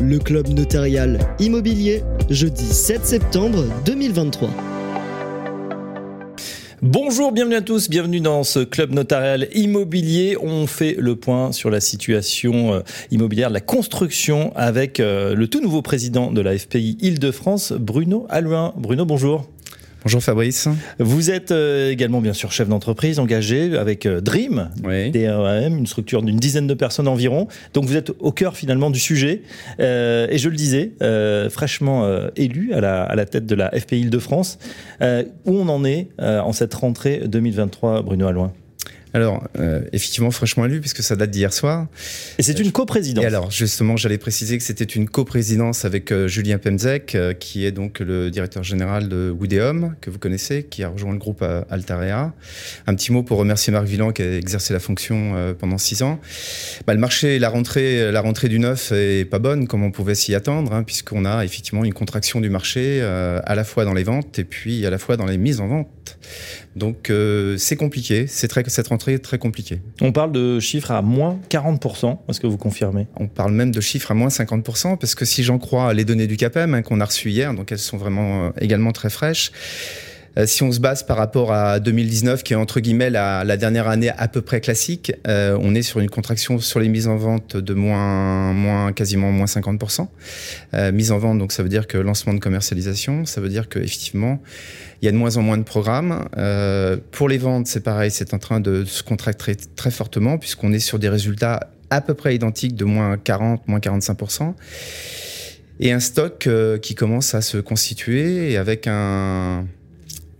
le club notarial immobilier, jeudi 7 septembre 2023. Bonjour, bienvenue à tous, bienvenue dans ce club notarial immobilier. On fait le point sur la situation euh, immobilière, la construction avec euh, le tout nouveau président de la FPI Île-de-France, Bruno Alluin. Bruno, bonjour. Bonjour Fabrice. Vous êtes euh, également bien sûr chef d'entreprise engagé avec euh, Dream, oui. DRAM, une structure d'une dizaine de personnes environ. Donc vous êtes au cœur finalement du sujet. Euh, et je le disais, fraîchement élu à la, à la, tête de la FPI Île-de-France. où on en est en cette rentrée 2023, Bruno Alloin alors, euh, effectivement, fraîchement élu, puisque ça date d'hier soir. Et c'est une coprésidence. Et alors, justement, j'allais préciser que c'était une coprésidence avec euh, Julien Pemzek, euh, qui est donc le directeur général de Woodeum, que vous connaissez, qui a rejoint le groupe euh, Altarea. Un petit mot pour remercier Marc Villan, qui a exercé la fonction euh, pendant six ans. Bah, le marché, la rentrée, la rentrée du neuf est pas bonne, comme on pouvait s'y attendre, hein, puisqu'on a effectivement une contraction du marché, euh, à la fois dans les ventes et puis à la fois dans les mises en vente. Donc c'est compliqué, c'est très cette rentrée très compliqué. On parle de chiffres à moins 40%, est-ce que vous confirmez? On parle même de chiffres à moins 50%, parce que si j'en crois les données du CAPEM hein, qu'on a reçues hier, donc elles sont vraiment euh, également très fraîches, si on se base par rapport à 2019, qui est entre guillemets la, dernière année à peu près classique, euh, on est sur une contraction sur les mises en vente de moins, moins quasiment moins 50%. Euh, mise en vente, donc ça veut dire que lancement de commercialisation, ça veut dire que effectivement il y a de moins en moins de programmes. Euh, pour les ventes, c'est pareil, c'est en train de se contracter très, très fortement puisqu'on est sur des résultats à peu près identiques de moins 40, moins 45%. Et un stock euh, qui commence à se constituer avec un,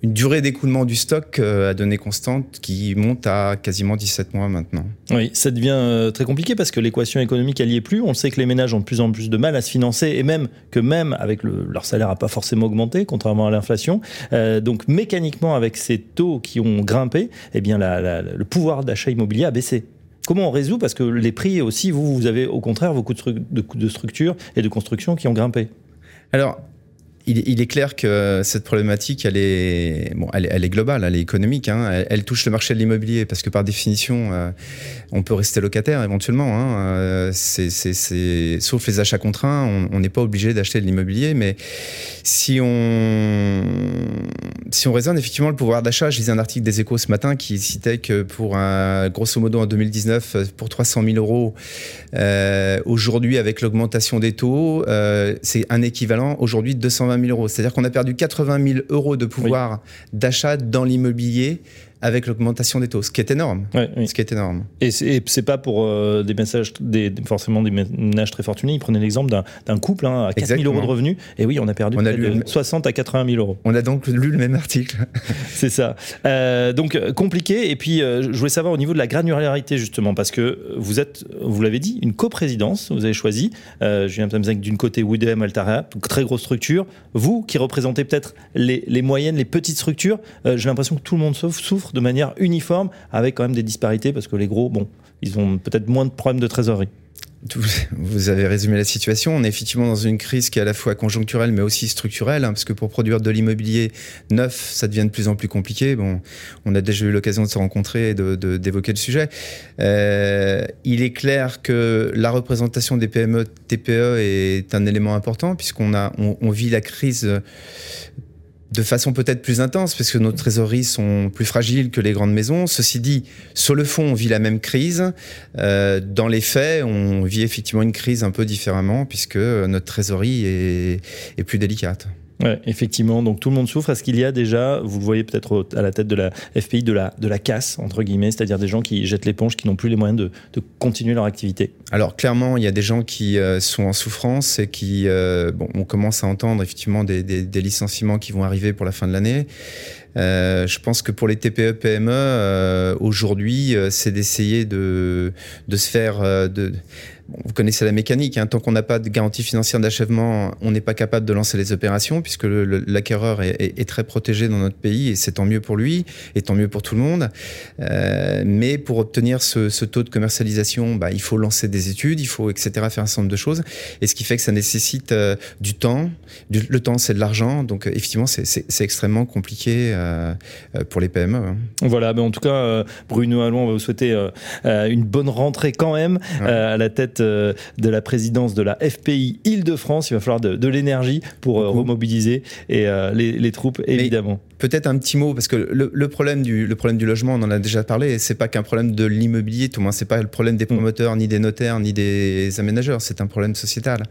une durée d'écoulement du stock euh, à données constantes qui monte à quasiment 17 mois maintenant. Oui, ça devient euh, très compliqué parce que l'équation économique, elle n'y est plus. On sait que les ménages ont de plus en plus de mal à se financer et même que même avec le, leur salaire n'a pas forcément augmenté, contrairement à l'inflation. Euh, donc mécaniquement, avec ces taux qui ont grimpé, eh bien la, la, le pouvoir d'achat immobilier a baissé. Comment on résout? Parce que les prix aussi, vous, vous avez au contraire vos coûts de, de, de structure et de construction qui ont grimpé. Alors, il, est clair que cette problématique, elle est, bon, elle, est globale, elle est économique. Hein. Elle, touche le marché de l'immobilier parce que par définition, euh, on peut rester locataire éventuellement. Hein. Euh. Sauf les achats contraints, on n'est pas obligé d'acheter de l'immobilier. Mais si on, si on raisonne effectivement le pouvoir d'achat, je lisais un article des Échos ce matin qui citait que pour un, grosso modo en 2019, pour 300 000 euros, euh, aujourd'hui avec l'augmentation des taux, c'est un équivalent aujourd'hui de 220 000 euros. C'est-à-dire qu'on a perdu 80 000 euros de pouvoir oui. d'achat dans l'immobilier avec l'augmentation des taux, ce qui est énorme. Ouais, oui. Ce qui est énorme. Et c'est pas pour euh, des messages, des, forcément des ménages très fortunés. Il prenait l'exemple d'un couple hein, à 4 000 euros de revenus. Et oui, on a perdu on a lu, 60 à 80 000 euros. On a donc lu le même article. c'est ça. Euh, donc compliqué. Et puis, euh, je voulais savoir au niveau de la granularité justement, parce que vous êtes, vous l'avez dit, une coprésidence. Vous avez choisi euh, Julien Ptamzek d'une côté Woodham Altarea, donc très grosse structure. Vous qui représentez peut-être les, les, moyennes, les petites structures, euh, j'ai l'impression que tout le monde souffre de manière uniforme, avec quand même des disparités, parce que les gros, bon, ils ont peut-être moins de problèmes de trésorerie. Vous avez résumé la situation. On est effectivement dans une crise qui est à la fois conjoncturelle mais aussi structurelle, hein, parce que pour produire de l'immobilier neuf, ça devient de plus en plus compliqué. Bon, on a déjà eu l'occasion de se rencontrer et d'évoquer le sujet. Euh, il est clair que la représentation des PME, TPE est un élément important puisqu'on on vit la crise de façon peut-être plus intense, parce que nos trésoreries sont plus fragiles que les grandes maisons. Ceci dit, sur le fond, on vit la même crise. Euh, dans les faits, on vit effectivement une crise un peu différemment, puisque notre trésorerie est, est plus délicate. Ouais, effectivement, donc tout le monde souffre. Est-ce qu'il y a déjà, vous le voyez peut-être à la tête de la FPI, de la, de la casse, entre guillemets, c'est-à-dire des gens qui jettent l'éponge, qui n'ont plus les moyens de, de, continuer leur activité? Alors clairement, il y a des gens qui euh, sont en souffrance et qui, euh, bon, on commence à entendre effectivement des, des, des, licenciements qui vont arriver pour la fin de l'année. Euh, je pense que pour les TPE, PME, euh, aujourd'hui, euh, c'est d'essayer de, se faire... vous connaissez la mécanique, hein, tant qu'on n'a pas de garantie financière d'achèvement, on n'est pas capable de lancer les opérations puisque l'acquéreur est, très protégé dans notre pays et c'est tant mieux pour lui et tant mieux pour tout le monde. Mais pour obtenir ce, taux de commercialisation, bah, il faut lancer des études, il faut etc. faire un certain nombre de choses et ce qui fait que ça nécessite du temps. Le temps, c'est de l'argent, donc effectivement, c'est extrêmement compliqué pour les PME. Hein. Voilà, mais en tout cas, Bruno Allon, on va vous souhaiter une bonne rentrée quand même ouais. à la tête de la présidence de la FPI Île-de-France. Il va falloir de, l'énergie pour remobiliser et les, troupes, évidemment. Peut-être un petit mot, parce que le, problème du, le problème du logement, on en a déjà parlé, c'est pas qu'un problème de l'immobilier, tout moins c'est pas le problème des mm. promoteurs, ni des notaires, ni des aménageurs, c'est un problème sociétal.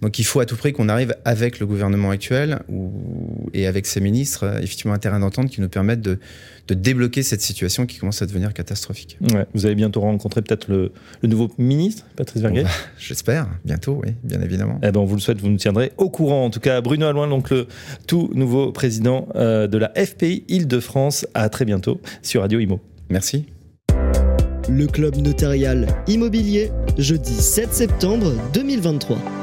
Donc il faut à tout prix qu'on arrive avec le gouvernement actuel et avec ses ministres, effectivement, un terrain d'entente qui nous permette de, de débloquer cette situation qui commence à devenir catastrophique. vous allez bientôt rencontrer peut-être le, nouveau ministre, Patrice Vergret J'espère, bientôt, oui, bien évidemment. Eh ben, on vous le souhaite, vous nous tiendrez au courant. En tout cas, Bruno Alouin, donc le tout nouveau président euh, de la FPI Île-de-France. À très bientôt sur Radio Imo. Merci. Le club notarial immobilier, jeudi 7 septembre 2023.